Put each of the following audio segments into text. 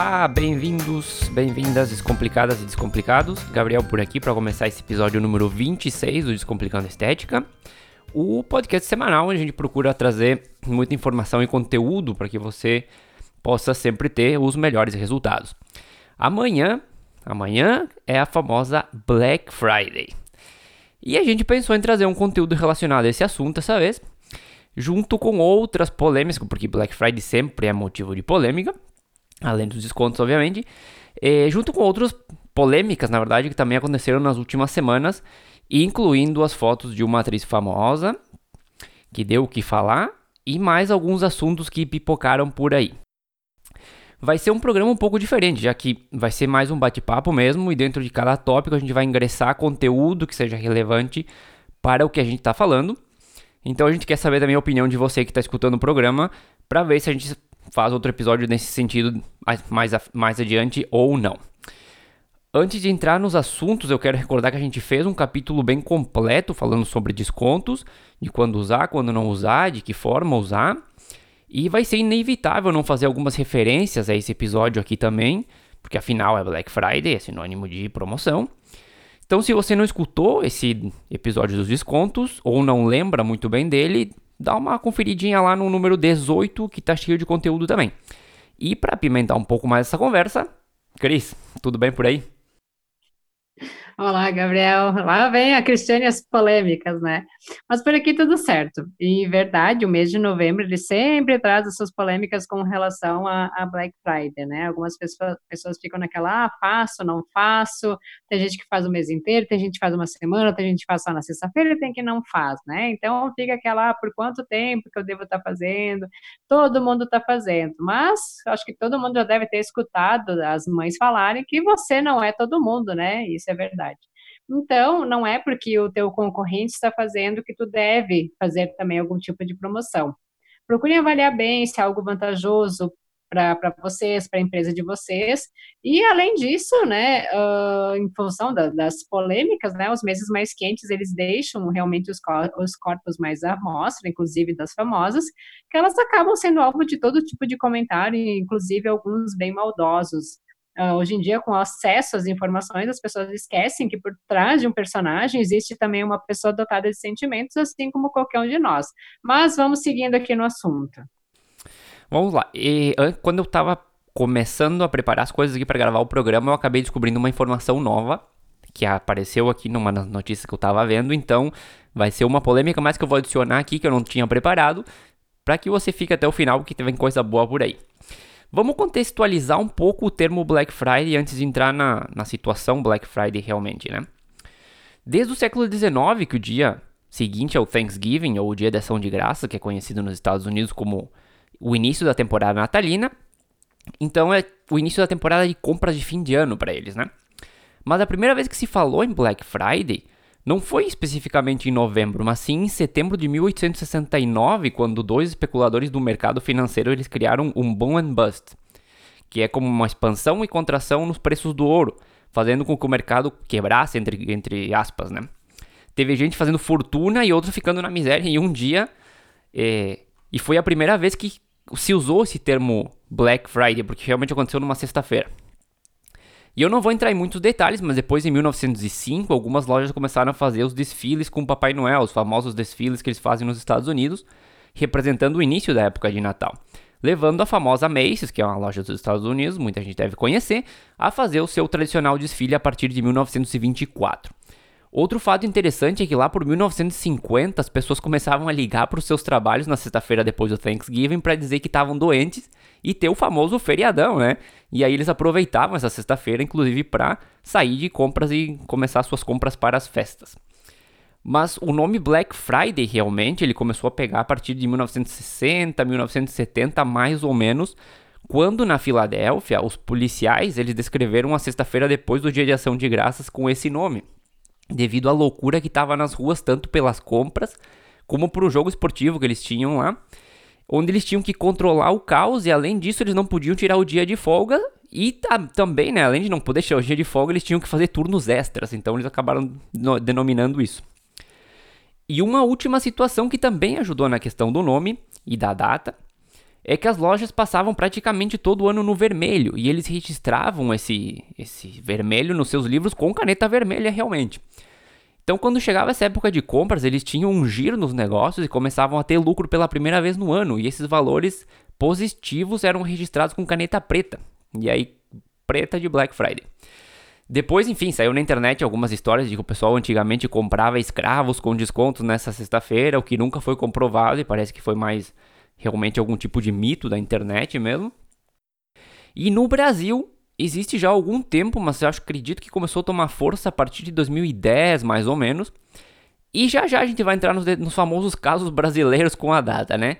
Olá, bem-vindos, bem-vindas, descomplicadas e descomplicados. Gabriel por aqui para começar esse episódio número 26 do Descomplicando Estética. O podcast semanal onde a gente procura trazer muita informação e conteúdo para que você possa sempre ter os melhores resultados. Amanhã, amanhã é a famosa Black Friday. E a gente pensou em trazer um conteúdo relacionado a esse assunto dessa vez, junto com outras polêmicas, porque Black Friday sempre é motivo de polêmica, além dos descontos, obviamente, e, junto com outras polêmicas, na verdade, que também aconteceram nas últimas semanas, incluindo as fotos de uma atriz famosa, que deu o que falar, e mais alguns assuntos que pipocaram por aí. Vai ser um programa um pouco diferente, já que vai ser mais um bate-papo mesmo, e dentro de cada tópico a gente vai ingressar conteúdo que seja relevante para o que a gente está falando. Então a gente quer saber também a opinião de você que está escutando o programa, para ver se a gente faz outro episódio nesse sentido mais, mais adiante ou não. Antes de entrar nos assuntos, eu quero recordar que a gente fez um capítulo bem completo falando sobre descontos, de quando usar, quando não usar, de que forma usar. E vai ser inevitável não fazer algumas referências a esse episódio aqui também, porque afinal é Black Friday, é sinônimo de promoção. Então, se você não escutou esse episódio dos descontos ou não lembra muito bem dele, dá uma conferidinha lá no número 18, que tá cheio de conteúdo também. E para apimentar um pouco mais essa conversa, Cris, tudo bem por aí? Olá, Gabriel. Lá vem a Cristiane as polêmicas, né? Mas por aqui tudo certo. E verdade, o mês de novembro ele sempre traz essas polêmicas com relação a, Black Friday, né? Algumas pessoas, pessoas ficam naquela, ah, faço, não faço. Tem gente que faz o mês inteiro, tem gente que faz uma semana, tem gente que faz só na sexta-feira tem que não faz, né? Então fica aquela, ah, por quanto tempo que eu devo estar tá fazendo? Todo mundo está fazendo. Mas acho que todo mundo já deve ter escutado as mães falarem que você não é todo mundo, né? Isso é verdade. Então, não é porque o teu concorrente está fazendo que tu deve fazer também algum tipo de promoção. Procurem avaliar bem se é algo vantajoso para vocês, para a empresa de vocês. E além disso, né, uh, em função da, das polêmicas, né, os meses mais quentes eles deixam realmente os, cor os corpos mais à mostra, inclusive das famosas, que elas acabam sendo alvo de todo tipo de comentário, inclusive alguns bem maldosos. Uh, hoje em dia, com acesso às informações, as pessoas esquecem que por trás de um personagem existe também uma pessoa dotada de sentimentos, assim como qualquer um de nós. Mas vamos seguindo aqui no assunto. Vamos lá. E, quando eu estava começando a preparar as coisas aqui para gravar o programa, eu acabei descobrindo uma informação nova que apareceu aqui numa das notícias que eu estava vendo. Então, vai ser uma polêmica, mas que eu vou adicionar aqui que eu não tinha preparado, para que você fique até o final, porque tem coisa boa por aí. Vamos contextualizar um pouco o termo Black Friday antes de entrar na, na situação Black Friday realmente, né? Desde o século XIX, que o dia seguinte ao Thanksgiving, ou o dia de ação de graça, que é conhecido nos Estados Unidos como o início da temporada natalina, então é o início da temporada de compras de fim de ano para eles, né? Mas a primeira vez que se falou em Black Friday não foi especificamente em novembro, mas sim em setembro de 1869, quando dois especuladores do mercado financeiro eles criaram um boom and bust, que é como uma expansão e contração nos preços do ouro, fazendo com que o mercado quebrasse entre, entre aspas, né? Teve gente fazendo fortuna e outros ficando na miséria em um dia, é, e foi a primeira vez que se usou esse termo Black Friday, porque realmente aconteceu numa sexta-feira. E eu não vou entrar em muitos detalhes, mas depois em 1905, algumas lojas começaram a fazer os desfiles com o Papai Noel, os famosos desfiles que eles fazem nos Estados Unidos, representando o início da época de Natal. Levando a famosa Macy's, que é uma loja dos Estados Unidos, muita gente deve conhecer, a fazer o seu tradicional desfile a partir de 1924. Outro fato interessante é que lá por 1950 as pessoas começavam a ligar para os seus trabalhos na sexta-feira depois do Thanksgiving para dizer que estavam doentes e ter o famoso feriadão, né? E aí eles aproveitavam essa sexta-feira, inclusive, para sair de compras e começar suas compras para as festas. Mas o nome Black Friday realmente ele começou a pegar a partir de 1960, 1970 mais ou menos, quando na Filadélfia os policiais eles descreveram a sexta-feira depois do Dia de Ação de Graças com esse nome devido à loucura que estava nas ruas, tanto pelas compras como por um jogo esportivo que eles tinham lá, onde eles tinham que controlar o caos e além disso eles não podiam tirar o dia de folga e também, né, além de não poder tirar o dia de folga, eles tinham que fazer turnos extras, então eles acabaram denominando isso. E uma última situação que também ajudou na questão do nome e da data é que as lojas passavam praticamente todo ano no vermelho e eles registravam esse, esse vermelho nos seus livros com caneta vermelha realmente. Então, quando chegava essa época de compras, eles tinham um giro nos negócios e começavam a ter lucro pela primeira vez no ano, e esses valores positivos eram registrados com caneta preta. E aí, preta de Black Friday. Depois, enfim, saiu na internet algumas histórias de que o pessoal antigamente comprava escravos com descontos nessa sexta-feira, o que nunca foi comprovado e parece que foi mais realmente algum tipo de mito da internet mesmo. E no Brasil existe já há algum tempo, mas eu acho, acredito que começou a tomar força a partir de 2010, mais ou menos. E já já a gente vai entrar nos, nos famosos casos brasileiros com a data, né?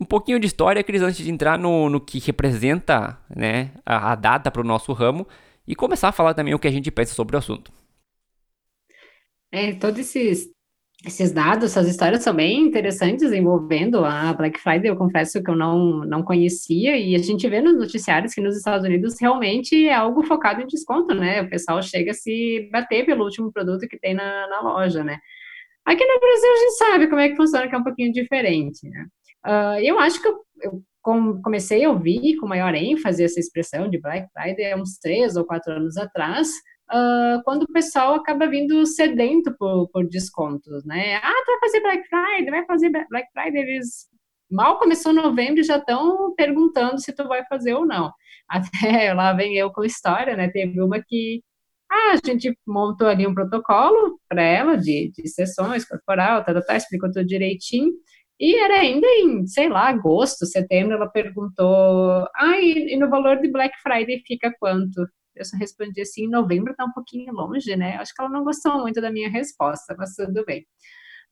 Um pouquinho de história, Cris, antes de entrar no, no que representa né, a, a data para o nosso ramo e começar a falar também o que a gente pensa sobre o assunto. É, todos esses esses dados, essas histórias são bem interessantes envolvendo a Black Friday. Eu confesso que eu não, não conhecia, e a gente vê nos noticiários que nos Estados Unidos realmente é algo focado em desconto, né? O pessoal chega a se bater pelo último produto que tem na, na loja, né? Aqui no Brasil a gente sabe como é que funciona, que é um pouquinho diferente, né? Uh, eu acho que eu, eu comecei a ouvir com maior ênfase essa expressão de Black Friday há uns três ou quatro anos atrás, uh, quando o pessoal acaba vindo sedento por, por descontos, né? Ah, tu vai fazer Black Friday, vai fazer Black Friday, eles mal começou novembro e já estão perguntando se tu vai fazer ou não. Até lá vem eu com história, né? Teve uma que ah, a gente montou ali um protocolo para ela de, de sessões corporal, tá, tá, tá, explicou tudo direitinho. E era ainda em, sei lá, agosto, setembro, ela perguntou: ah, e, e no valor de Black Friday fica quanto? Eu só respondi assim, novembro tá um pouquinho longe, né? Acho que ela não gostou muito da minha resposta, mas tudo bem.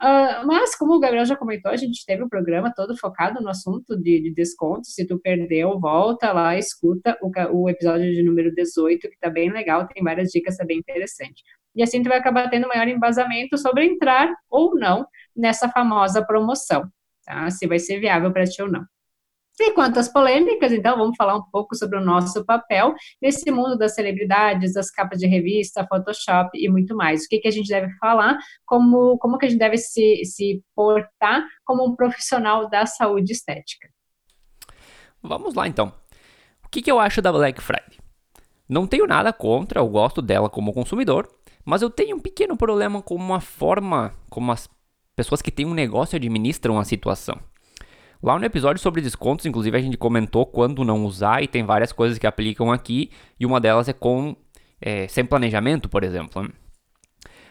Uh, mas, como o Gabriel já comentou, a gente teve um programa todo focado no assunto de, de desconto. Se tu perdeu, volta lá, escuta o, o episódio de número 18, que tá bem legal, tem várias dicas, é bem interessante. E assim tu vai acabar tendo maior embasamento sobre entrar ou não nessa famosa promoção, tá? Se vai ser viável para ti ou não. E quanto às polêmicas, então vamos falar um pouco sobre o nosso papel nesse mundo das celebridades, das capas de revista, Photoshop e muito mais. O que, que a gente deve falar, como, como que a gente deve se, se portar como um profissional da saúde estética. Vamos lá então. O que, que eu acho da Black Friday? Não tenho nada contra, eu gosto dela como consumidor, mas eu tenho um pequeno problema com uma forma como as pessoas que têm um negócio administram a situação. Lá no episódio sobre descontos, inclusive, a gente comentou quando não usar e tem várias coisas que aplicam aqui, e uma delas é com é, sem planejamento, por exemplo. Né?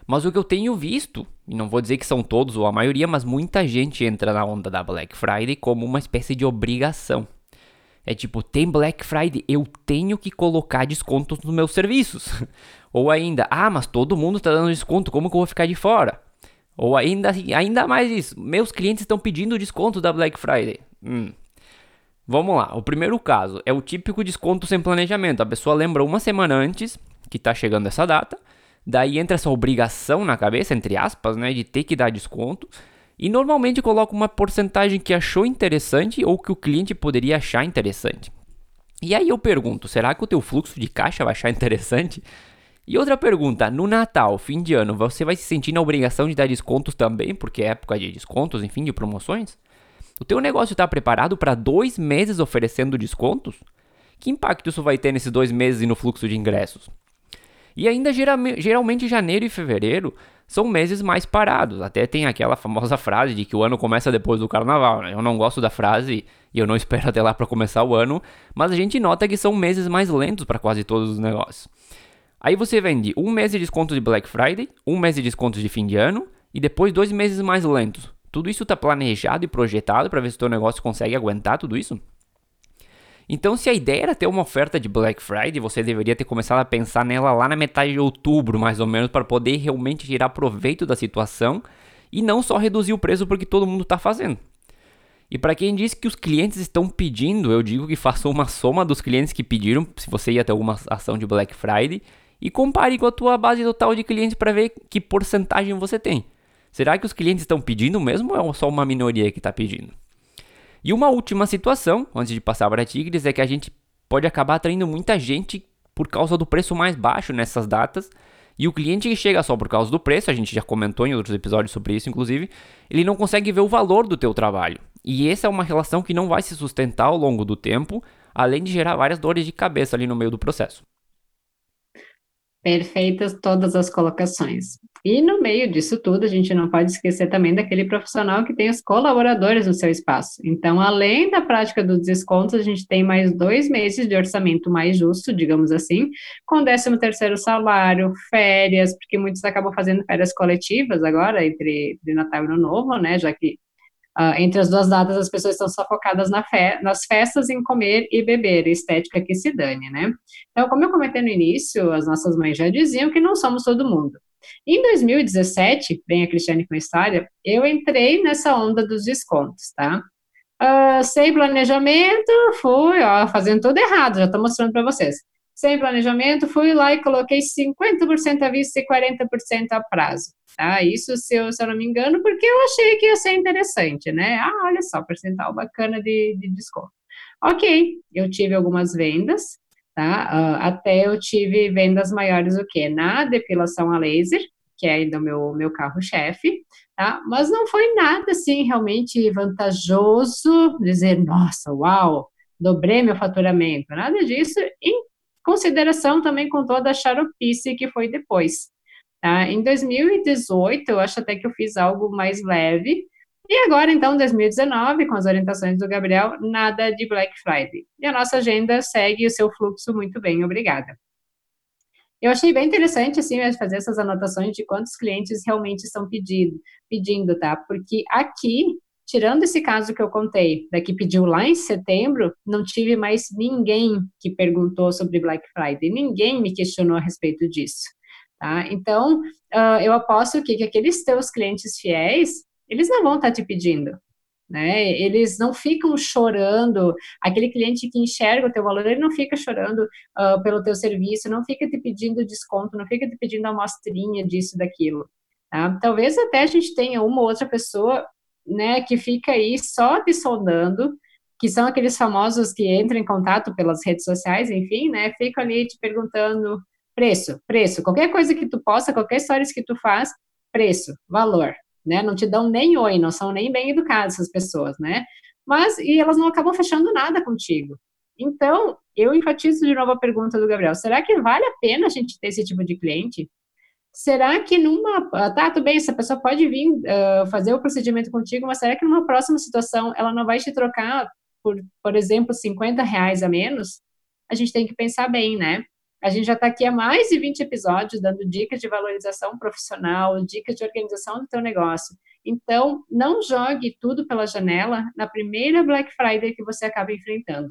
Mas o que eu tenho visto, e não vou dizer que são todos ou a maioria, mas muita gente entra na onda da Black Friday como uma espécie de obrigação. É tipo, tem Black Friday, eu tenho que colocar descontos nos meus serviços. Ou ainda, ah, mas todo mundo está dando desconto, como que eu vou ficar de fora? Ou ainda, ainda mais isso, meus clientes estão pedindo desconto da Black Friday. Hum. Vamos lá, o primeiro caso é o típico desconto sem planejamento. A pessoa lembra uma semana antes que está chegando essa data, daí entra essa obrigação na cabeça, entre aspas, né, de ter que dar desconto, e normalmente coloca uma porcentagem que achou interessante ou que o cliente poderia achar interessante. E aí eu pergunto, será que o teu fluxo de caixa vai achar interessante? E outra pergunta, no Natal, fim de ano, você vai se sentir na obrigação de dar descontos também, porque é época de descontos, enfim, de promoções? O teu negócio está preparado para dois meses oferecendo descontos? Que impacto isso vai ter nesses dois meses e no fluxo de ingressos? E ainda geralmente janeiro e fevereiro são meses mais parados. Até tem aquela famosa frase de que o ano começa depois do carnaval. Né? Eu não gosto da frase e eu não espero até lá para começar o ano, mas a gente nota que são meses mais lentos para quase todos os negócios. Aí você vende um mês de desconto de Black Friday, um mês de desconto de fim de ano e depois dois meses mais lentos. Tudo isso está planejado e projetado para ver se o teu negócio consegue aguentar tudo isso? Então, se a ideia era ter uma oferta de Black Friday, você deveria ter começado a pensar nela lá na metade de outubro, mais ou menos, para poder realmente tirar proveito da situação e não só reduzir o preço porque todo mundo está fazendo. E para quem diz que os clientes estão pedindo, eu digo que faça uma soma dos clientes que pediram, se você ia ter alguma ação de Black Friday, e compare com a tua base total de clientes para ver que porcentagem você tem. Será que os clientes estão pedindo mesmo ou é só uma minoria que está pedindo? E uma última situação, antes de passar para Tigres, é que a gente pode acabar atraindo muita gente por causa do preço mais baixo nessas datas. E o cliente que chega só por causa do preço, a gente já comentou em outros episódios sobre isso, inclusive, ele não consegue ver o valor do teu trabalho. E essa é uma relação que não vai se sustentar ao longo do tempo, além de gerar várias dores de cabeça ali no meio do processo. Perfeitas todas as colocações. E no meio disso tudo, a gente não pode esquecer também daquele profissional que tem os colaboradores no seu espaço. Então, além da prática dos descontos, a gente tem mais dois meses de orçamento mais justo, digamos assim, com 13 terceiro salário, férias, porque muitos acabam fazendo férias coletivas agora, entre, entre Natal e Ano Novo, né, já que Uh, entre as duas datas, as pessoas estão só focadas na fe nas festas, em comer e beber, estética que se dane, né? Então, como eu comentei no início, as nossas mães já diziam que não somos todo mundo. Em 2017, bem a Cristiane com a história, eu entrei nessa onda dos descontos, tá? Uh, sem planejamento, fui, ó, fazendo tudo errado, já estou mostrando para vocês. Sem planejamento, fui lá e coloquei 50% à vista e 40% a prazo. Tá? Isso, se eu, se eu não me engano, porque eu achei que ia ser interessante, né? Ah, olha só, percentual bacana de, de desconto. Ok, eu tive algumas vendas, tá? Uh, até eu tive vendas maiores o quê? Na depilação a laser, que é ainda o meu, meu carro-chefe, tá? Mas não foi nada, assim, realmente vantajoso, dizer, nossa, uau, dobrei meu faturamento, nada disso, em consideração também com toda a charopice que foi depois, Tá? Em 2018, eu acho até que eu fiz algo mais leve. E agora, então, 2019, com as orientações do Gabriel, nada de Black Friday. E a nossa agenda segue o seu fluxo muito bem, obrigada. Eu achei bem interessante, assim, fazer essas anotações de quantos clientes realmente estão pedindo, pedindo, tá? Porque aqui, tirando esse caso que eu contei, daqui pediu lá em setembro, não tive mais ninguém que perguntou sobre Black Friday, ninguém me questionou a respeito disso. Tá? Então, uh, eu aposto que, que aqueles teus clientes fiéis, eles não vão estar tá te pedindo, né? Eles não ficam chorando. Aquele cliente que enxerga o teu valor, ele não fica chorando uh, pelo teu serviço, não fica te pedindo desconto, não fica te pedindo amostrinha disso, daquilo. Tá? Talvez até a gente tenha uma ou outra pessoa, né, que fica aí só te que são aqueles famosos que entram em contato pelas redes sociais, enfim, né, ficam ali te perguntando Preço, preço. Qualquer coisa que tu possa, qualquer história que tu faz, preço, valor, né? Não te dão nem oi, não são nem bem educadas essas pessoas, né? Mas, e elas não acabam fechando nada contigo. Então, eu enfatizo de novo a pergunta do Gabriel: será que vale a pena a gente ter esse tipo de cliente? Será que numa. Tá, tudo bem, essa pessoa pode vir uh, fazer o procedimento contigo, mas será que numa próxima situação ela não vai te trocar por, por exemplo, 50 reais a menos? A gente tem que pensar bem, né? A gente já está aqui há mais de 20 episódios dando dicas de valorização profissional, dicas de organização do teu negócio. Então, não jogue tudo pela janela na primeira Black Friday que você acaba enfrentando.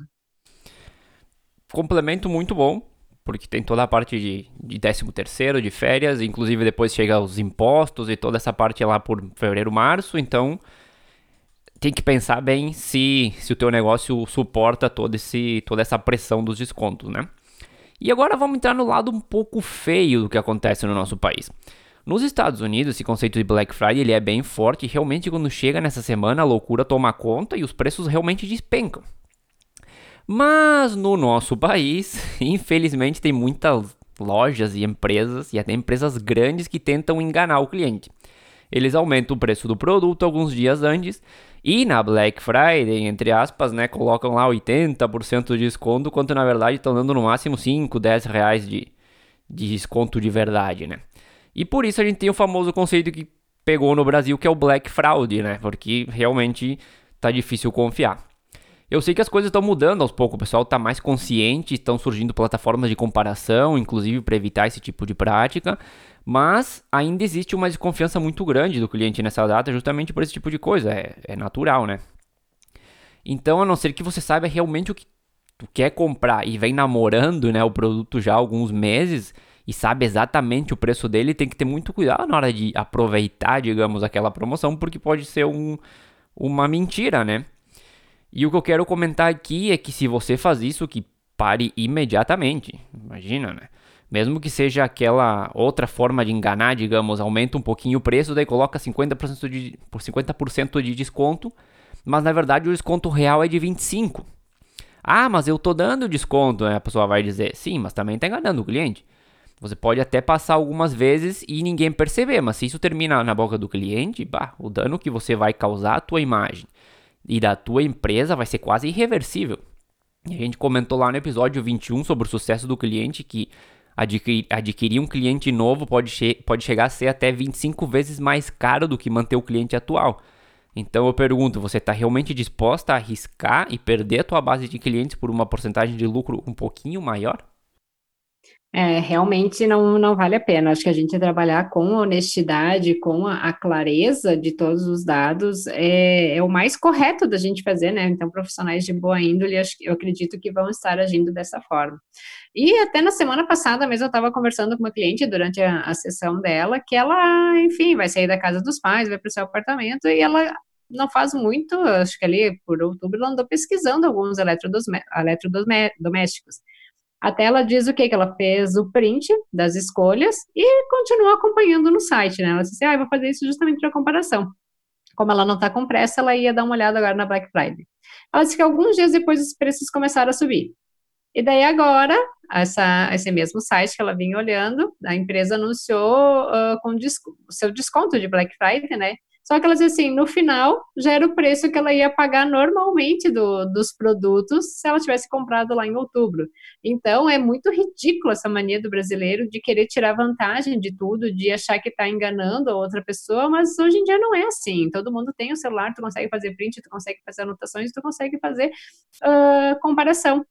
Complemento muito bom, porque tem toda a parte de, de 13 terceiro, de férias, inclusive depois chega os impostos e toda essa parte lá por fevereiro, março, então tem que pensar bem se, se o teu negócio suporta todo esse, toda essa pressão dos descontos, né? E agora vamos entrar no lado um pouco feio do que acontece no nosso país. Nos Estados Unidos, esse conceito de Black Friday ele é bem forte e realmente quando chega nessa semana a loucura toma conta e os preços realmente despencam. Mas no nosso país, infelizmente, tem muitas lojas e empresas, e até empresas grandes, que tentam enganar o cliente. Eles aumentam o preço do produto alguns dias antes e na Black Friday, entre aspas, né, colocam lá 80% de desconto, quando na verdade estão dando no máximo 5, 10 reais de, de desconto de verdade, né? E por isso a gente tem o famoso conceito que pegou no Brasil, que é o Black Fraud, né? Porque realmente tá difícil confiar. Eu sei que as coisas estão mudando aos poucos, o pessoal está mais consciente, estão surgindo plataformas de comparação, inclusive para evitar esse tipo de prática, mas ainda existe uma desconfiança muito grande do cliente nessa data, justamente por esse tipo de coisa. É, é natural, né? Então, a não ser que você saiba realmente o que tu quer comprar e vem namorando né, o produto já há alguns meses e sabe exatamente o preço dele, tem que ter muito cuidado na hora de aproveitar, digamos, aquela promoção, porque pode ser um, uma mentira, né? E o que eu quero comentar aqui é que se você faz isso, que pare imediatamente. Imagina, né? Mesmo que seja aquela outra forma de enganar, digamos, aumenta um pouquinho o preço, daí coloca 50% de, por 50% de desconto, mas na verdade o desconto real é de 25%. Ah, mas eu tô dando desconto, né? A pessoa vai dizer, sim, mas também tá enganando o cliente. Você pode até passar algumas vezes e ninguém perceber, mas se isso termina na boca do cliente, bah, o dano que você vai causar à tua imagem e da tua empresa vai ser quase irreversível. A gente comentou lá no episódio 21 sobre o sucesso do cliente que adquirir, adquirir um cliente novo pode, che pode chegar a ser até 25 vezes mais caro do que manter o cliente atual. Então eu pergunto, você está realmente disposta a arriscar e perder a tua base de clientes por uma porcentagem de lucro um pouquinho maior? É, realmente não, não vale a pena. Acho que a gente trabalhar com honestidade, com a, a clareza de todos os dados é, é, o mais correto da gente fazer, né? Então, profissionais de boa índole, acho, eu acredito que vão estar agindo dessa forma. E até na semana passada mesmo eu estava conversando com uma cliente durante a, a sessão dela, que ela, enfim, vai sair da casa dos pais, vai para o seu apartamento e ela não faz muito, acho que ali por outubro, ela andou pesquisando alguns eletrodomésticos. Até ela diz o que? Que ela fez o print das escolhas e continua acompanhando no site, né? Ela disse, ah, eu vou fazer isso justamente para comparação. Como ela não está com pressa, ela ia dar uma olhada agora na Black Friday. Ela disse que alguns dias depois os preços começaram a subir. E daí agora, essa, esse mesmo site que ela vinha olhando, a empresa anunciou uh, com o seu desconto de Black Friday, né? Só que ela dizia assim, no final, já era o preço que ela ia pagar normalmente do, dos produtos se ela tivesse comprado lá em outubro. Então, é muito ridículo essa mania do brasileiro de querer tirar vantagem de tudo, de achar que está enganando a outra pessoa, mas hoje em dia não é assim. Todo mundo tem o celular, tu consegue fazer print, tu consegue fazer anotações, tu consegue fazer uh, comparação.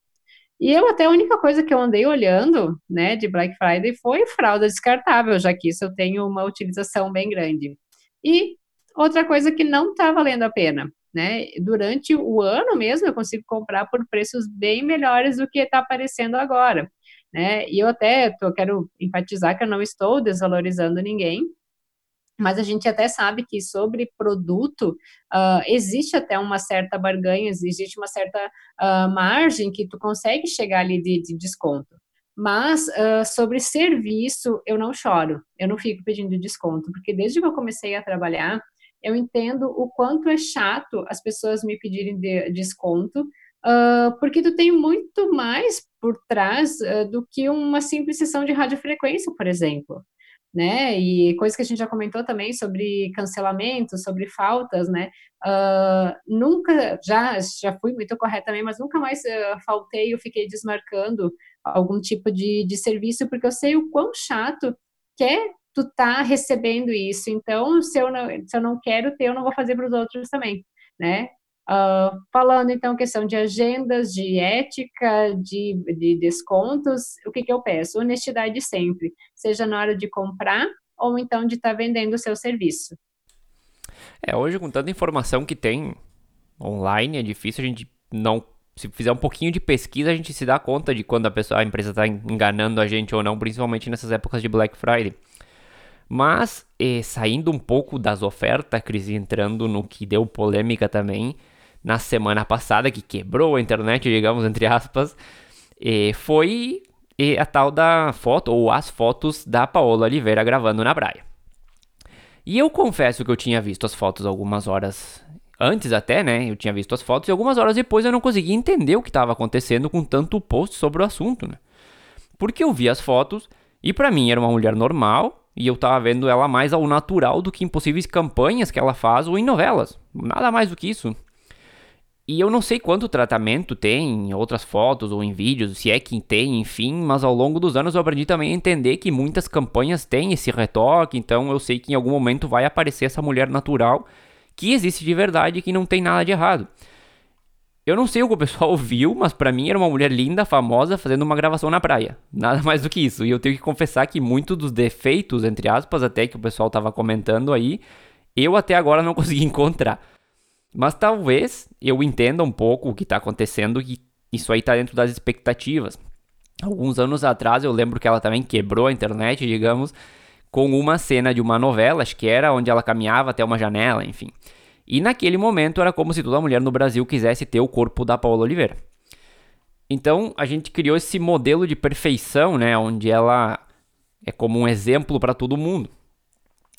E eu até a única coisa que eu andei olhando, né, de Black Friday foi fralda descartável, já que isso eu tenho uma utilização bem grande. E Outra coisa que não está valendo a pena, né? Durante o ano mesmo eu consigo comprar por preços bem melhores do que está aparecendo agora, né? E eu até tô, quero enfatizar que eu não estou desvalorizando ninguém, mas a gente até sabe que sobre produto uh, existe até uma certa barganha, existe uma certa uh, margem que tu consegue chegar ali de, de desconto. Mas uh, sobre serviço eu não choro, eu não fico pedindo desconto, porque desde que eu comecei a trabalhar eu entendo o quanto é chato as pessoas me pedirem de, desconto, uh, porque tu tem muito mais por trás uh, do que uma simples sessão de radiofrequência, por exemplo. Né? E coisa que a gente já comentou também sobre cancelamento, sobre faltas, né? Uh, nunca, já, já fui muito correta também, mas nunca mais uh, faltei ou fiquei desmarcando algum tipo de, de serviço, porque eu sei o quão chato que é tu tá recebendo isso. Então, se eu não, se eu não quero ter, eu não vou fazer para os outros também, né? Uh, falando então questão de agendas, de ética, de, de descontos, o que, que eu peço? Honestidade sempre, seja na hora de comprar ou então de estar tá vendendo o seu serviço. É, hoje com tanta informação que tem online, é difícil a gente não. Se fizer um pouquinho de pesquisa, a gente se dá conta de quando a pessoa, a empresa está enganando a gente ou não, principalmente nessas épocas de Black Friday. Mas, eh, saindo um pouco das ofertas, Cris, entrando no que deu polêmica também na semana passada, que quebrou a internet, digamos, entre aspas, eh, foi eh, a tal da foto, ou as fotos da Paola Oliveira gravando na praia. E eu confesso que eu tinha visto as fotos algumas horas antes até, né? Eu tinha visto as fotos e algumas horas depois eu não conseguia entender o que estava acontecendo com tanto post sobre o assunto, né? Porque eu vi as fotos e para mim era uma mulher normal, e eu tava vendo ela mais ao natural do que em possíveis campanhas que ela faz ou em novelas. Nada mais do que isso. E eu não sei quanto tratamento tem em outras fotos ou em vídeos, se é que tem, enfim, mas ao longo dos anos eu aprendi também a entender que muitas campanhas têm esse retoque, então eu sei que em algum momento vai aparecer essa mulher natural que existe de verdade e que não tem nada de errado. Eu não sei o que o pessoal viu, mas para mim era uma mulher linda, famosa, fazendo uma gravação na praia. Nada mais do que isso. E eu tenho que confessar que muitos dos defeitos, entre aspas, até que o pessoal tava comentando aí, eu até agora não consegui encontrar. Mas talvez eu entenda um pouco o que tá acontecendo e isso aí tá dentro das expectativas. Alguns anos atrás eu lembro que ela também quebrou a internet, digamos, com uma cena de uma novela, acho que era onde ela caminhava até uma janela, enfim. E naquele momento era como se toda mulher no Brasil quisesse ter o corpo da Paola Oliveira. Então a gente criou esse modelo de perfeição, né, onde ela é como um exemplo para todo mundo.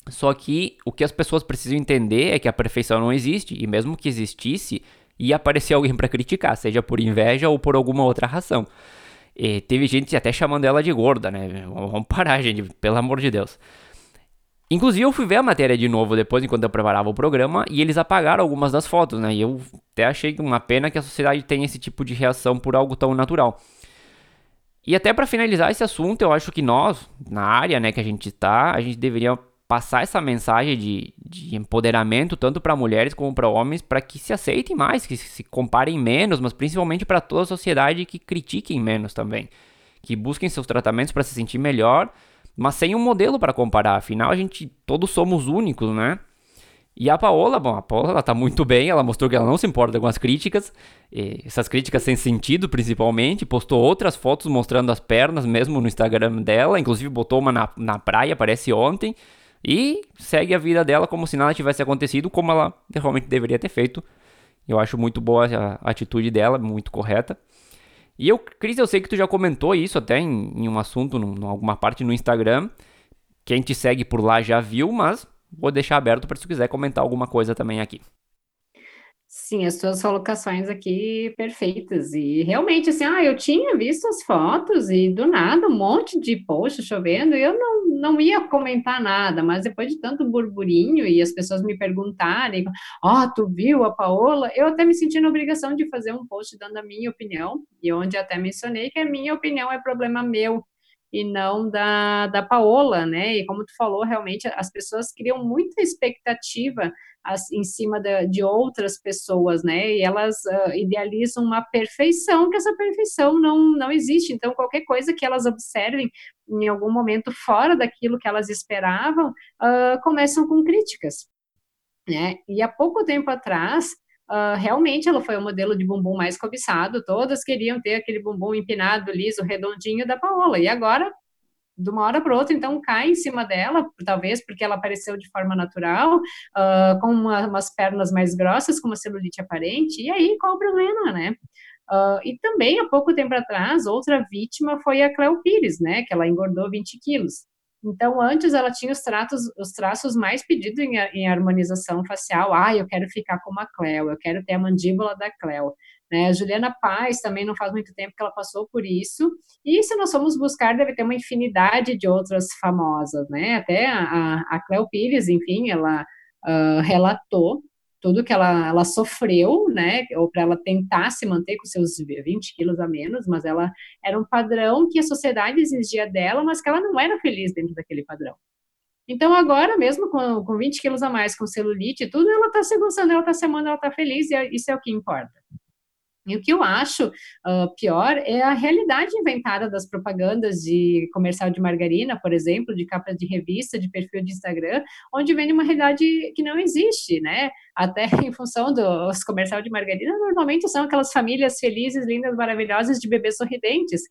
Só que o que as pessoas precisam entender é que a perfeição não existe e mesmo que existisse, ia aparecer alguém para criticar, seja por inveja ou por alguma outra razão. E teve gente até chamando ela de gorda, né? Vamos parar, gente, pelo amor de Deus. Inclusive, eu fui ver a matéria de novo depois, enquanto eu preparava o programa, e eles apagaram algumas das fotos, né? E eu até achei uma pena que a sociedade tenha esse tipo de reação por algo tão natural. E até para finalizar esse assunto, eu acho que nós, na área né, que a gente está, a gente deveria passar essa mensagem de, de empoderamento tanto para mulheres como para homens, para que se aceitem mais, que se comparem menos, mas principalmente para toda a sociedade que critiquem menos também, que busquem seus tratamentos para se sentir melhor mas sem um modelo para comparar. Afinal, a gente todos somos únicos, né? E a Paola, bom, a Paola ela tá muito bem, ela mostrou que ela não se importa com as críticas, essas críticas sem sentido principalmente, postou outras fotos mostrando as pernas mesmo no Instagram dela, inclusive botou uma na, na praia, parece ontem, e segue a vida dela como se nada tivesse acontecido, como ela realmente deveria ter feito. Eu acho muito boa a atitude dela, muito correta. E eu, Cris, eu sei que tu já comentou isso até em, em um assunto, em alguma parte no Instagram. Quem te segue por lá já viu, mas vou deixar aberto para se tu quiser comentar alguma coisa também aqui. Sim, as suas colocações aqui perfeitas. E realmente, assim, ah, eu tinha visto as fotos e do nada um monte de post chovendo e eu não, não ia comentar nada, mas depois de tanto burburinho e as pessoas me perguntarem, ó, oh, tu viu a Paola? Eu até me senti na obrigação de fazer um post dando a minha opinião, e onde até mencionei que a minha opinião é problema meu, e não da, da Paola, né? E como tu falou, realmente as pessoas criam muita expectativa as, em cima de, de, outras pessoas, né? E elas uh, idealizam uma perfeição, que essa perfeição não, não existe. Então, qualquer coisa que elas observem em algum momento fora daquilo que elas esperavam, uh, começam com críticas. Né? E há pouco tempo atrás, Uh, realmente ela foi o modelo de bumbum mais cobiçado, todas queriam ter aquele bumbum empinado, liso, redondinho da Paola, e agora, de uma hora para outra, então cai em cima dela, talvez porque ela apareceu de forma natural, uh, com uma, umas pernas mais grossas, com uma celulite aparente, e aí qual o problema, né? Uh, e também, há pouco tempo atrás, outra vítima foi a Cleo Pires, né, que ela engordou 20 quilos. Então, antes ela tinha os, tratos, os traços mais pedidos em, em, harmonização facial. Ah, eu quero ficar como a Cleo, eu quero ter a mandíbula da Cleo. Né? A Juliana Paz também não faz muito tempo que ela passou por isso. E se nós formos buscar, deve ter uma infinidade de outras famosas, né? Até a, a Cleo Pires, enfim, ela uh, relatou tudo que ela, ela sofreu, né, ou para ela tentar se manter com seus 20 quilos a menos, mas ela era um padrão que a sociedade exigia dela, mas que ela não era feliz dentro daquele padrão. Então, agora, mesmo com, com 20 quilos a mais, com celulite e tudo, ela está se gostando, ela está se amando, ela está feliz, e é, isso é o que importa. E o que eu acho uh, pior é a realidade inventada das propagandas de comercial de margarina, por exemplo, de capas de revista, de perfil de Instagram, onde vende uma realidade que não existe, né? Até em função dos comercial de margarina, normalmente são aquelas famílias felizes, lindas, maravilhosas, de bebês sorridentes,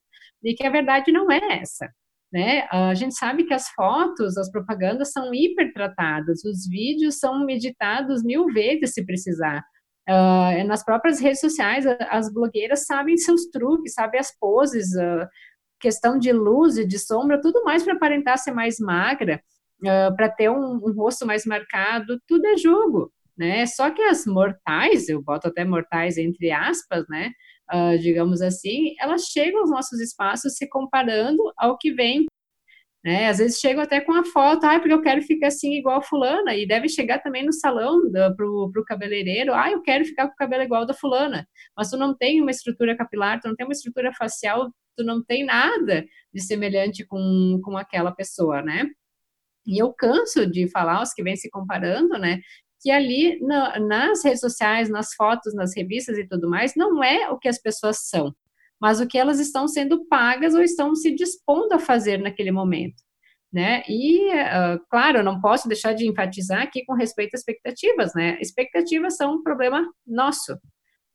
e que a verdade não é essa. Né? A gente sabe que as fotos, as propagandas são hipertratadas, os vídeos são meditados mil vezes se precisar. Uh, nas próprias redes sociais, as blogueiras sabem seus truques, sabem as poses, uh, questão de luz e de sombra, tudo mais para aparentar ser mais magra, uh, para ter um, um, rosto mais marcado, tudo é jogo, né? Só que as mortais, eu boto até mortais entre aspas, né? digamos assim, elas chegam aos nossos espaços se comparando ao que vem né? Às vezes chegam até com a foto, ah, porque eu quero ficar assim igual a fulana, e deve chegar também no salão para o cabeleireiro, ah, eu quero ficar com o cabelo igual da fulana, mas tu não tem uma estrutura capilar, tu não tem uma estrutura facial, tu não tem nada de semelhante com, com aquela pessoa, né? E eu canso de falar, os que vêm se comparando, né? Que ali na, nas redes sociais, nas fotos, nas revistas e tudo mais, não é o que as pessoas são mas o que elas estão sendo pagas ou estão se dispondo a fazer naquele momento. Né? E, uh, claro, não posso deixar de enfatizar aqui com respeito às expectativas, né? Expectativas são um problema nosso.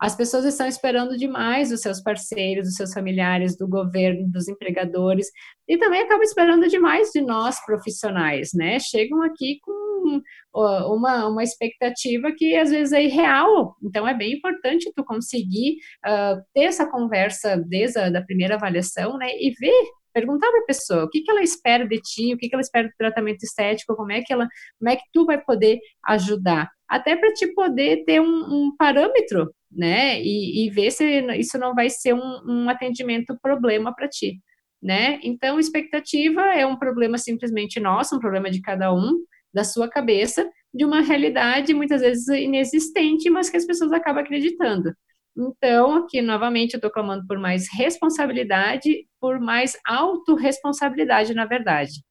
As pessoas estão esperando demais dos seus parceiros, dos seus familiares, do governo, dos empregadores, e também acabam esperando demais de nós profissionais, né? Chegam aqui com uma, uma expectativa que às vezes é irreal. Então é bem importante tu conseguir uh, ter essa conversa desde a da primeira avaliação, né? E ver perguntar para a pessoa o que, que ela espera de ti, o que, que ela espera do tratamento estético, como é que ela, como é que tu vai poder ajudar, até para te poder ter um, um parâmetro né? E, e ver se isso não vai ser um, um atendimento problema para ti. né? Então, expectativa é um problema simplesmente nosso, um problema de cada um, da sua cabeça, de uma realidade muitas vezes inexistente, mas que as pessoas acabam acreditando. Então, aqui novamente eu estou clamando por mais responsabilidade, por mais autorresponsabilidade, na verdade.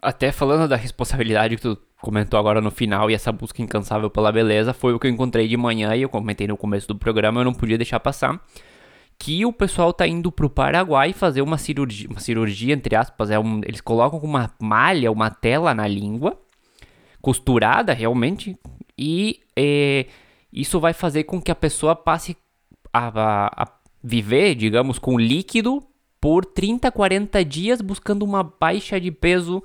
Até falando da responsabilidade que tu comentou agora no final e essa busca incansável pela beleza, foi o que eu encontrei de manhã e eu comentei no começo do programa, eu não podia deixar passar. Que o pessoal tá indo pro Paraguai fazer uma cirurgia, uma cirurgia entre aspas, é um, eles colocam uma malha, uma tela na língua, costurada realmente, e é, isso vai fazer com que a pessoa passe a, a, a viver, digamos, com líquido por 30, 40 dias buscando uma baixa de peso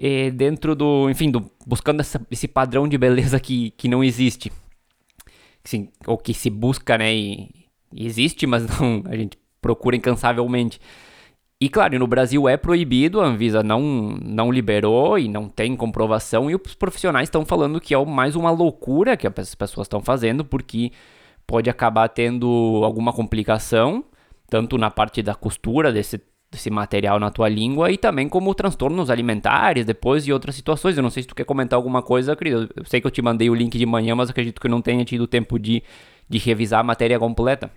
é, dentro do, enfim, do, buscando essa, esse padrão de beleza que, que não existe. Sim, ou que se busca, né, e existe, mas não, a gente procura incansavelmente. E claro, no Brasil é proibido, a Anvisa não, não liberou e não tem comprovação, e os profissionais estão falando que é mais uma loucura que as pessoas estão fazendo, porque pode acabar tendo alguma complicação, tanto na parte da costura desse esse material na tua língua e também como transtornos alimentares depois e outras situações. Eu não sei se tu quer comentar alguma coisa, querido. Eu sei que eu te mandei o link de manhã, mas acredito que não tenha tido tempo de, de revisar a matéria completa.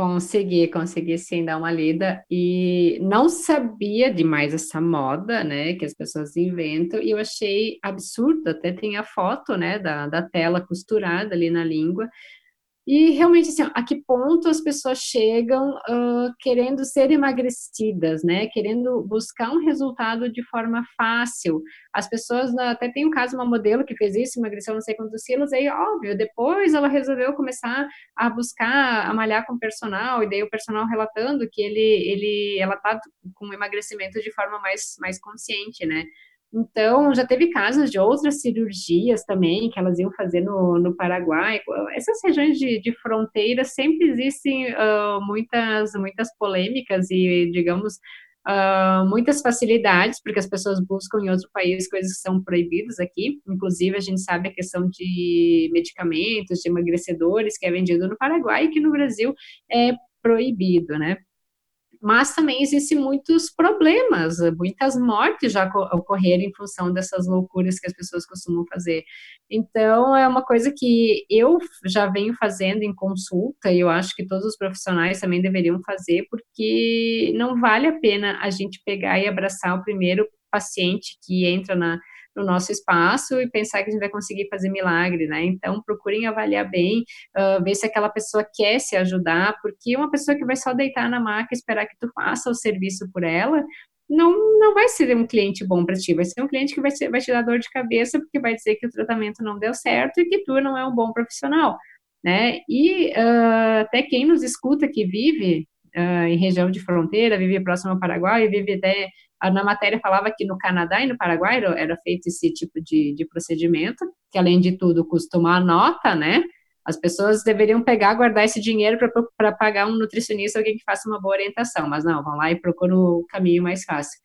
Consegui, consegui sim dar uma lida. E não sabia demais essa moda, né, que as pessoas inventam. E eu achei absurdo, até tem a foto, né, da, da tela costurada ali na língua e realmente, assim, a que ponto as pessoas chegam uh, querendo ser emagrecidas, né? Querendo buscar um resultado de forma fácil. As pessoas, até tem um caso, uma modelo que fez isso, emagreceu não sei quantos quilos, aí, óbvio, depois ela resolveu começar a buscar, a malhar com o personal, e daí o personal relatando que ele, ele, ela tá com emagrecimento de forma mais, mais consciente, né? Então, já teve casos de outras cirurgias também que elas iam fazer no, no Paraguai. Essas regiões de, de fronteira sempre existem uh, muitas, muitas polêmicas e, digamos, uh, muitas facilidades, porque as pessoas buscam em outro país coisas que são proibidas aqui. Inclusive, a gente sabe a questão de medicamentos, de emagrecedores, que é vendido no Paraguai e que no Brasil é proibido, né? Mas também existem muitos problemas, muitas mortes já ocorreram em função dessas loucuras que as pessoas costumam fazer. Então, é uma coisa que eu já venho fazendo em consulta, e eu acho que todos os profissionais também deveriam fazer, porque não vale a pena a gente pegar e abraçar o primeiro paciente que entra na, no nosso espaço e pensar que a gente vai conseguir fazer milagre, né? Então, procurem avaliar bem, uh, ver se aquela pessoa quer se ajudar, porque uma pessoa que vai só deitar na maca e esperar que tu faça o serviço por ela, não, não vai ser um cliente bom para ti, vai ser um cliente que vai, ser, vai te dar dor de cabeça, porque vai dizer que o tratamento não deu certo e que tu não é um bom profissional, né? E uh, até quem nos escuta que vive uh, em região de fronteira, vive próximo ao Paraguai, vive até na matéria falava que no Canadá e no Paraguai era feito esse tipo de, de procedimento, que além de tudo custa uma nota, né? As pessoas deveriam pegar, guardar esse dinheiro para pagar um nutricionista, alguém que faça uma boa orientação, mas não, vão lá e procuram o caminho mais fácil.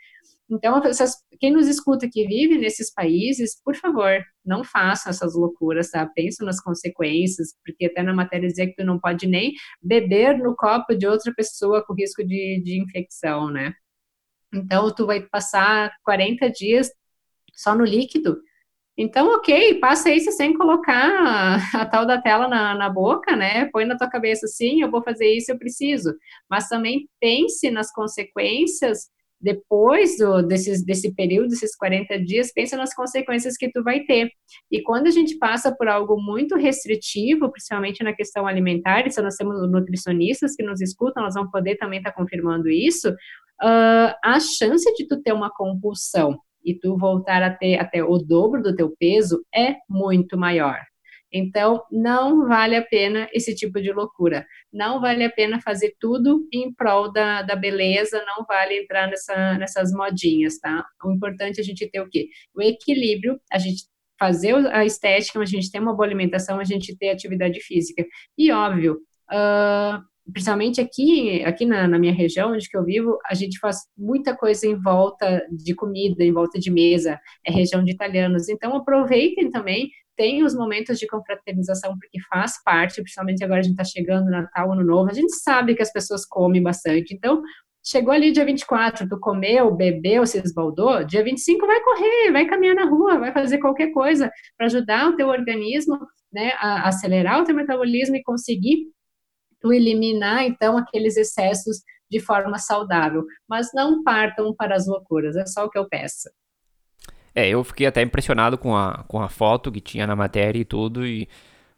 Então, essas, quem nos escuta que vive nesses países, por favor, não façam essas loucuras, tá? Pensem nas consequências, porque até na matéria dizia que tu não pode nem beber no copo de outra pessoa com risco de, de infecção, né? Então, tu vai passar 40 dias só no líquido. Então, ok, passa isso sem colocar a, tal da tela na, na, boca, né? Põe na tua cabeça, sim, eu vou fazer isso, eu preciso. Mas também pense nas consequências depois do, desses, desse período, desses 40 dias, pensa nas consequências que tu vai ter. E quando a gente passa por algo muito restritivo, principalmente na questão alimentar, e se nós temos nutricionistas que nos escutam, nós vamos poder também estar tá confirmando isso, uh, a chance de tu ter uma compulsão e tu voltar a ter até o dobro do teu peso é muito maior. Então, não vale a pena esse tipo de loucura. Não vale a pena fazer tudo em prol da, da beleza, não vale entrar nessa, nessas modinhas, tá? O importante é a gente ter o quê? O equilíbrio, a gente fazer a estética, a gente ter uma boa alimentação, a gente ter atividade física. E, óbvio, uh, principalmente aqui, aqui na, na, minha região, onde que eu vivo, a gente faz muita coisa em volta de comida, em volta de mesa, é região de italianos. Então, aproveitem também, tem os momentos de confraternização, porque faz parte, principalmente agora a gente está chegando Natal, Ano Novo, a gente sabe que as pessoas comem bastante. Então, Chegou ali dia 24, tu comeu, bebeu, se esbaldou, dia 25 vai correr, vai caminhar na rua, vai fazer qualquer coisa para ajudar o teu organismo, né, a acelerar o teu metabolismo e conseguir tu eliminar, então, aqueles excessos de forma saudável. Mas não partam para as loucuras, é só o que eu peço. É, eu fiquei até impressionado com a, com a foto que tinha na matéria e tudo, e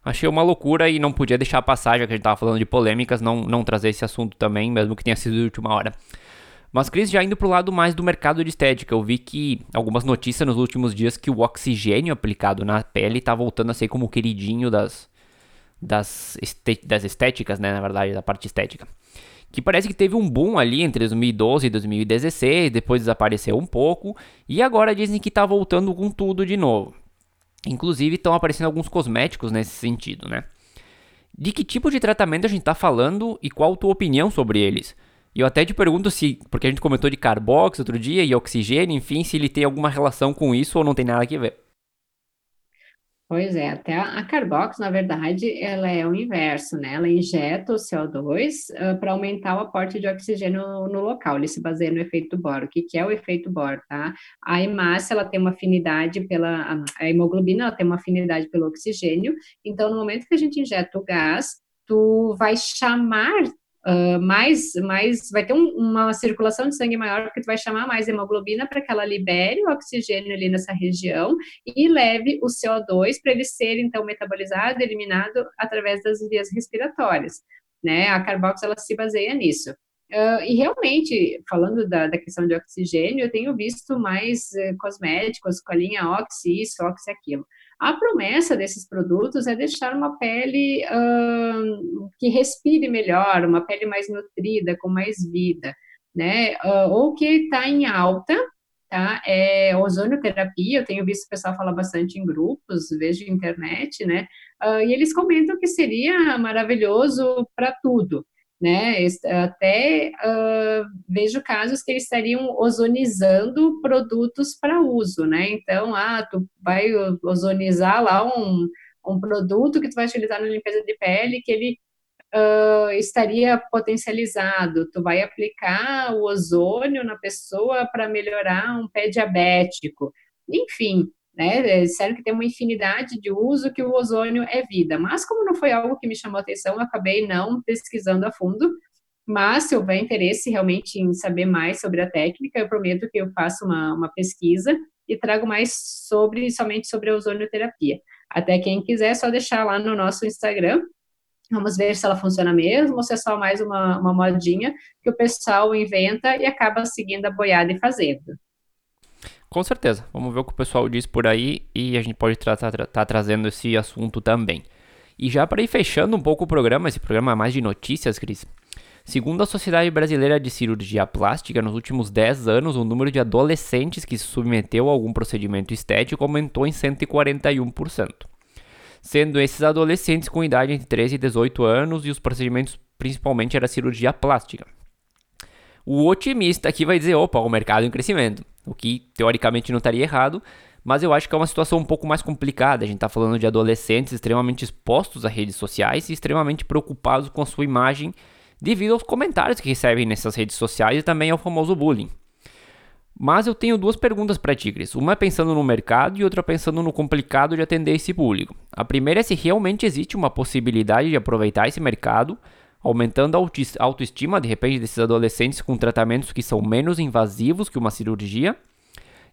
achei uma loucura e não podia deixar passar, já que a gente tava falando de polêmicas, não, não trazer esse assunto também, mesmo que tenha sido de última hora. Mas, Cris, já indo pro lado mais do mercado de estética, eu vi que algumas notícias nos últimos dias que o oxigênio aplicado na pele tá voltando a ser como o queridinho das, das, das estéticas, né? Na verdade, da parte estética que parece que teve um boom ali entre 2012 e 2016, depois desapareceu um pouco, e agora dizem que está voltando com tudo de novo. Inclusive estão aparecendo alguns cosméticos nesse sentido, né? De que tipo de tratamento a gente está falando e qual a tua opinião sobre eles? Eu até te pergunto se, porque a gente comentou de carbox outro dia e oxigênio, enfim, se ele tem alguma relação com isso ou não tem nada a ver. Pois é, até a, Carbox, na verdade, ela é o inverso, né? Ela injeta o CO2 uh, para aumentar o aporte de oxigênio no, no, local. Ele se baseia no efeito Bohr. O que, que é o efeito Bohr, tá? A hemácia, ela tem uma afinidade pela... A hemoglobina, ela tem uma afinidade pelo oxigênio. Então, no momento que a gente injeta o gás, tu vai chamar uh, mais, mais, vai ter um, uma circulação de sangue maior, porque tu vai chamar mais hemoglobina para que ela libere o oxigênio ali nessa região e leve o CO2 para ele ser, então, metabolizado, eliminado através das vias respiratórias, né? A carbox, ela se baseia nisso. Uh, e realmente, falando da, da, questão de oxigênio, eu tenho visto mais uh, cosméticos com a linha Oxy, isso, Oxy, aquilo. A promessa desses produtos é deixar uma pele uh, que respire melhor, uma pele mais nutrida, com mais vida, né? Uh, ou que está em alta, tá? É ozonioterapia, eu tenho visto o pessoal falar bastante em grupos, vejo internet, né? Uh, e eles comentam que seria maravilhoso para tudo né? Até uh, vejo casos que eles estariam ozonizando produtos para uso, né? Então, ah, tu vai ozonizar lá um, um produto que tu vai utilizar na limpeza de pele que ele uh, estaria potencializado. Tu vai aplicar o ozônio na pessoa para melhorar um pé diabético. Enfim, né? Disseram que tem uma infinidade de uso que o ozônio é vida. Mas como não foi algo que me chamou atenção, eu acabei não pesquisando a fundo. Mas se houver interesse realmente em saber mais sobre a técnica, eu prometo que eu faço uma, uma pesquisa e trago mais sobre somente sobre a ozonioterapia. Até quem quiser, é só deixar lá no nosso Instagram. Vamos ver se ela funciona mesmo ou se é só mais uma, uma modinha que o pessoal inventa e acaba seguindo a boiada e fazendo. Com certeza. Vamos ver o que o pessoal diz por aí e a gente pode estar tá, tá trazendo esse assunto também. E já para ir fechando um pouco o programa, esse programa é mais de notícias, Cris. Segundo a Sociedade Brasileira de Cirurgia Plástica, nos últimos 10 anos, o número de adolescentes que se submeteu a algum procedimento estético aumentou em 141%. Sendo esses adolescentes com idade entre 13 e 18 anos e os procedimentos principalmente era cirurgia plástica. O otimista aqui vai dizer, opa, o mercado em crescimento o que teoricamente não estaria errado, mas eu acho que é uma situação um pouco mais complicada. A gente está falando de adolescentes extremamente expostos a redes sociais e extremamente preocupados com a sua imagem devido aos comentários que recebem nessas redes sociais e também ao famoso bullying. Mas eu tenho duas perguntas para ti, Cris. Uma é pensando no mercado e outra pensando no complicado de atender esse público. A primeira é se realmente existe uma possibilidade de aproveitar esse mercado aumentando a autoestima de repente desses adolescentes com tratamentos que são menos invasivos que uma cirurgia.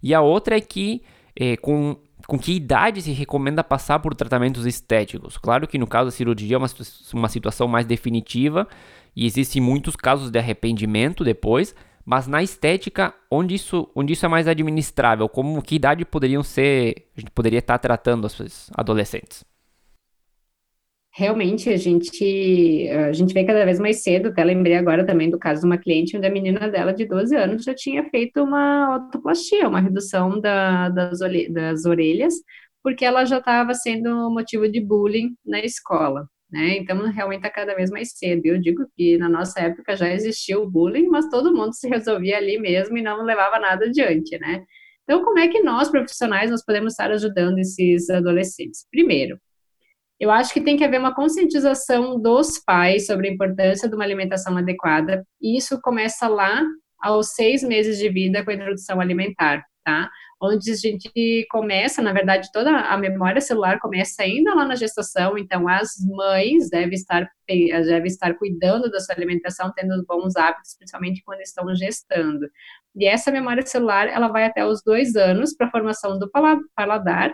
E a outra é que é, com, com que idade se recomenda passar por tratamentos estéticos. Claro que no caso da cirurgia é uma, uma situação mais definitiva e existem muitos casos de arrependimento depois, mas na estética, onde isso, onde isso é mais administrável, como que idade poderiam ser, a gente poderia estar tratando os adolescentes? Realmente a gente a gente vê cada vez mais cedo, até lembrei agora também do caso de uma cliente onde a menina dela de 12 anos já tinha feito uma autoplastia, uma redução da, das, das orelhas, porque ela já estava sendo motivo de bullying na escola. Né? Então, realmente está cada vez mais cedo. Eu digo que na nossa época já existia o bullying, mas todo mundo se resolvia ali mesmo e não levava nada adiante, né? Então, como é que nós, profissionais, nós podemos estar ajudando esses adolescentes? Primeiro, Eu acho que tem que haver uma conscientização dos pais sobre a importância de uma alimentação adequada, e isso começa lá aos seis meses de vida com a introdução alimentar, tá? Onde a gente começa, na verdade, toda a memória celular começa ainda lá na gestação, então as mães devem estar, devem estar cuidando da sua alimentação, tendo bons hábitos, principalmente quando estão gestando. E essa memória celular, ela vai até os dois anos para a formação do paladar,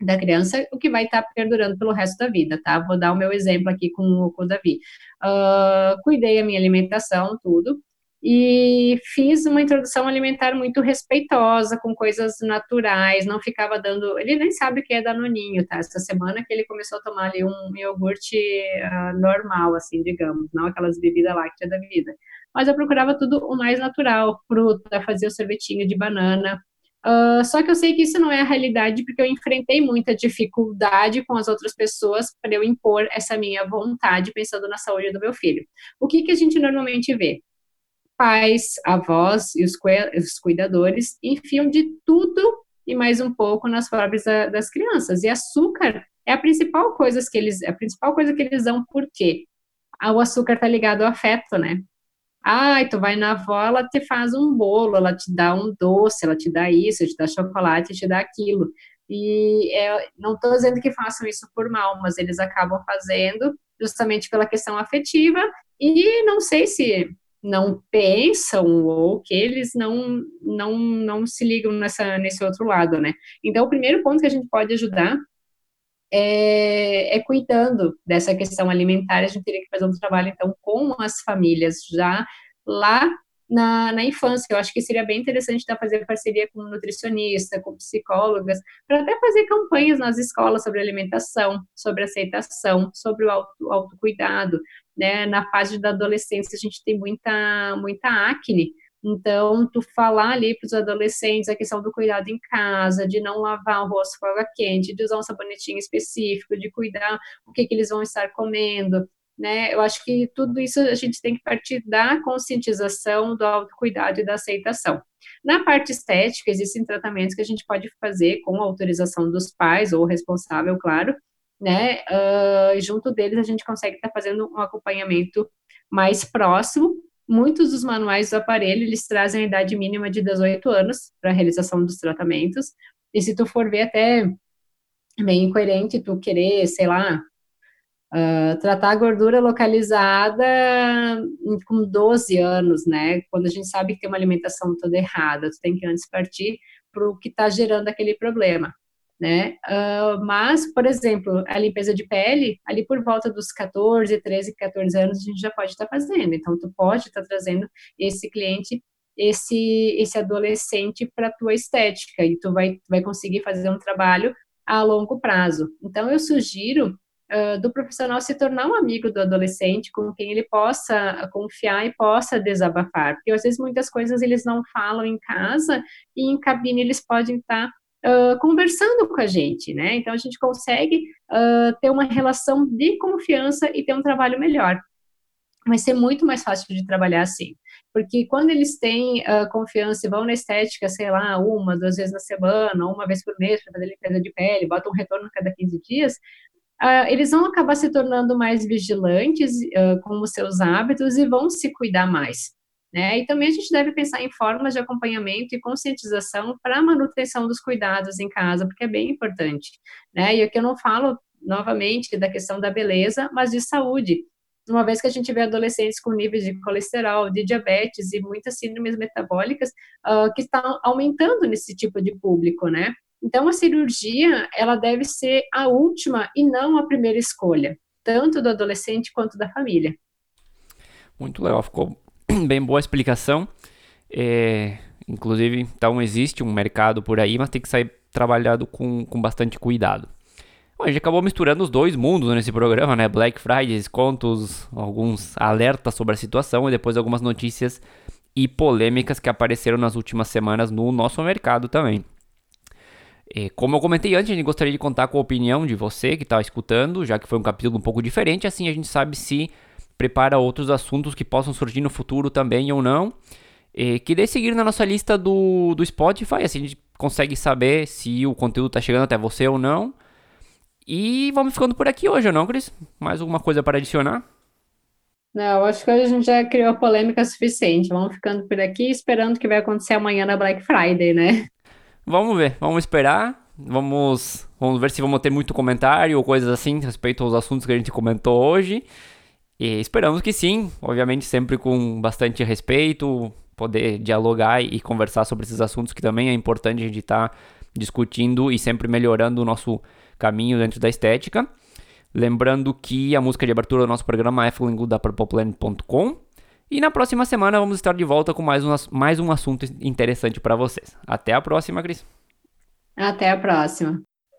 da criança, o que vai estar tá perdurando pelo resto da vida, tá? Vou dar o meu exemplo aqui com, com o Davi. Uh, cuidei a minha alimentação, tudo, e fiz uma introdução alimentar muito respeitosa, com coisas naturais, não ficava dando, ele nem sabe o que é danoninho, tá? Essa semana que ele começou a tomar ali um iogurte uh, normal, assim, digamos, não aquelas bebidas lácteas da vida. Mas eu procurava tudo o mais natural, fruta, fazia o sorvetinho de banana, Uh, só que eu sei que isso não é a realidade, porque eu enfrentei muita dificuldade com as outras pessoas para eu impor essa minha vontade, pensando na saúde do meu filho. O que, que a gente normalmente vê? Pais, avós e os, os cuidadores enfiam de tudo e mais um pouco nas pobres das crianças. E açúcar é a principal coisa que eles, a principal coisa que eles dão, por quê? Ah, o açúcar está ligado ao afeto, né? Ai, tu vai na avó, ela te faz um bolo, ela te dá um doce, ela te dá isso, te dá chocolate, te dá aquilo. E é, não estou dizendo que façam isso por mal, mas eles acabam fazendo justamente pela questão afetiva e não sei se não pensam ou que eles não não não se ligam nessa nesse outro lado, né? Então o primeiro ponto que a gente pode ajudar é, é, cuidando dessa questão alimentar, a gente teria que fazer um trabalho, então, com as famílias já lá na, na infância. Eu acho que seria bem interessante estar fazer parceria com nutricionista, com psicólogas, para até fazer campanhas nas escolas sobre alimentação, sobre aceitação, sobre o auto, autocuidado. Né? Na fase da adolescência, a gente tem muita, muita acne, então, tu falar ali para os adolescentes a questão do cuidado em casa, de não lavar o rosto com água quente, de usar um sabonetinho específico, de cuidar o que, que eles vão estar comendo, né? Eu acho que tudo isso a gente tem que partir da conscientização, do autocuidado e da aceitação. Na parte estética, existem tratamentos que a gente pode fazer com autorização dos pais ou responsável, claro, né? Uh, junto deles a gente consegue estar tá fazendo um acompanhamento mais próximo Muitos dos manuais do aparelho, eles trazem a idade mínima de 18 anos para a realização dos tratamentos, e se tu for ver até bem incoerente tu querer, sei lá, uh, tratar a gordura localizada com 12 anos, né, quando a gente sabe que tem uma alimentação toda errada, tu tem que antes partir para o que está gerando aquele problema né? Uh, mas, por exemplo, a limpeza de pele, ali por volta dos 14, 13, 14 anos, a gente já pode estar tá fazendo. Então, tu pode estar tá trazendo esse cliente, esse, esse adolescente para tua estética, e tu vai, vai conseguir fazer um trabalho a longo prazo. Então, eu sugiro Uh, do profissional se tornar um amigo do adolescente com quem ele possa confiar e possa desabafar, porque às vezes muitas coisas eles não falam em casa e em cabine eles podem estar conversando com a gente, né? Então a gente consegue uh, ter uma relação de confiança e ter um trabalho melhor. Vai ser muito mais fácil de trabalhar assim, porque quando eles têm uh, confiança e vão na estética, sei lá, uma, duas vezes na semana, uma vez por mês para fazer limpeza de pele, botam um retorno cada 15 dias, Uh, eles vão acabar se tornando mais vigilantes uh, com os seus hábitos e vão se cuidar mais. Né? E também a gente deve pensar em formas de acompanhamento e conscientização para a manutenção dos cuidados em casa, porque é bem importante. Né? E aqui eu não falo, novamente, da questão da beleza, mas de saúde. Uma vez que a gente vê adolescentes com níveis de colesterol, de diabetes e muitas síndromes metabólicas uh, que estão aumentando nesse tipo de público, né? Então, a cirurgia, ela deve ser a última e não a primeira escolha, tanto do adolescente quanto da família. Muito legal, ficou bem boa explicação. É, inclusive, então existe um mercado por aí, mas tem que sair trabalhado com, com bastante cuidado. Bom, a gente acabou misturando os dois mundos nesse programa, né? Black Friday, descontos, alguns alertas sobre a situação e depois algumas notícias e polêmicas que apareceram nas últimas semanas no nosso mercado também. E, como eu comentei antes, a gente gostaria de contar com a opinião de você que está escutando, já que foi um capítulo um pouco diferente, assim a gente sabe se prepara outros assuntos que possam surgir no futuro também ou não. E que dê seguir na nossa lista do, do Spotify, assim a gente consegue saber se o conteúdo está chegando até você ou não. E vamos ficando por aqui hoje, não, Cris? Mais alguma coisa para adicionar? Não, acho que hoje a gente já criou polêmica suficiente. Vamos ficando por aqui, esperando o que vai acontecer amanhã na Black Friday, né? Vamos ver, vamos esperar. Vamos, vamos ver se vamos ter muito comentário ou coisas assim respeito aos assuntos que a gente comentou hoje. E esperamos que sim, obviamente sempre com bastante respeito, poder dialogar e conversar sobre esses assuntos que também é importante a gente estar tá discutindo e sempre melhorando o nosso caminho dentro da estética. Lembrando que a música de abertura do nosso programa é Feeling Good da PurplePlanet.com. E na próxima semana vamos estar de volta com mais um, mais um assunto interessante para vocês. Até a próxima, Cris. Até a próxima.